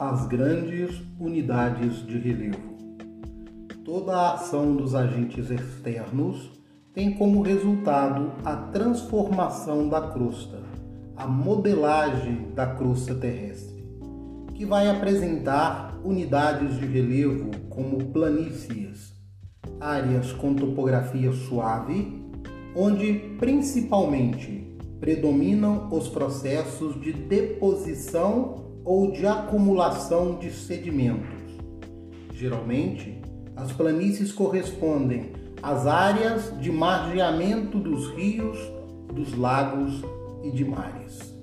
as grandes unidades de relevo. Toda a ação dos agentes externos tem como resultado a transformação da crosta, a modelagem da crosta terrestre, que vai apresentar unidades de relevo como planícies, áreas com topografia suave, onde principalmente predominam os processos de deposição ou de acumulação de sedimentos. Geralmente, as planícies correspondem às áreas de margeamento dos rios, dos lagos e de mares.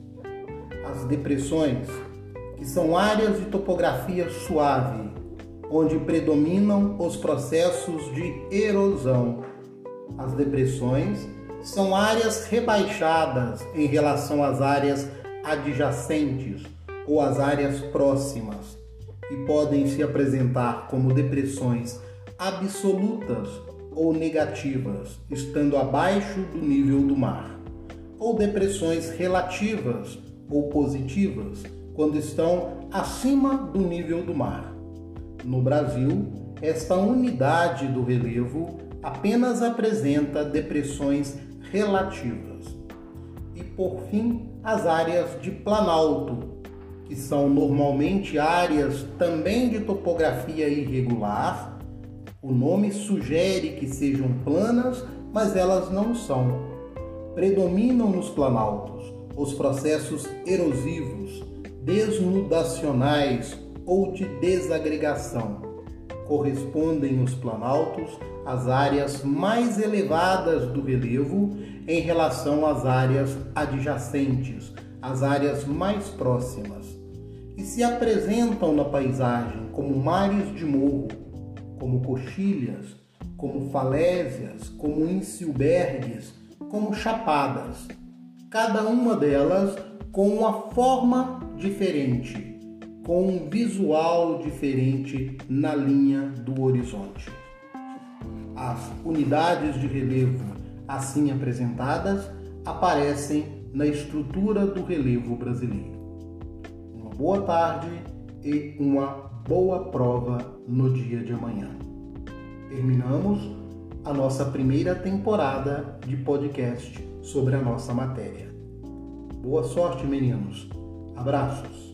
As depressões, que são áreas de topografia suave, onde predominam os processos de erosão. As depressões são áreas rebaixadas em relação às áreas adjacentes ou às áreas próximas e podem se apresentar como depressões absolutas ou negativas, estando abaixo do nível do mar, ou depressões relativas ou positivas, quando estão acima do nível do mar. No Brasil, esta unidade do relevo apenas apresenta depressões relativas. E por fim, as áreas de planalto, que são normalmente áreas também de topografia irregular. O nome sugere que sejam planas, mas elas não são. Predominam nos planaltos os processos erosivos, desnudacionais ou de desagregação. Correspondem os planaltos às áreas mais elevadas do relevo em relação às áreas adjacentes, as áreas mais próximas e se apresentam na paisagem como mares de morro, como coxilhas, como falésias, como insilbergues, como chapadas, cada uma delas com uma forma diferente, com um visual diferente na linha do horizonte. As unidades de relevo assim apresentadas aparecem na estrutura do relevo brasileiro boa tarde e uma boa prova no dia de amanhã. Terminamos a nossa primeira temporada de podcast sobre a nossa matéria. Boa sorte, meninos. Abraços.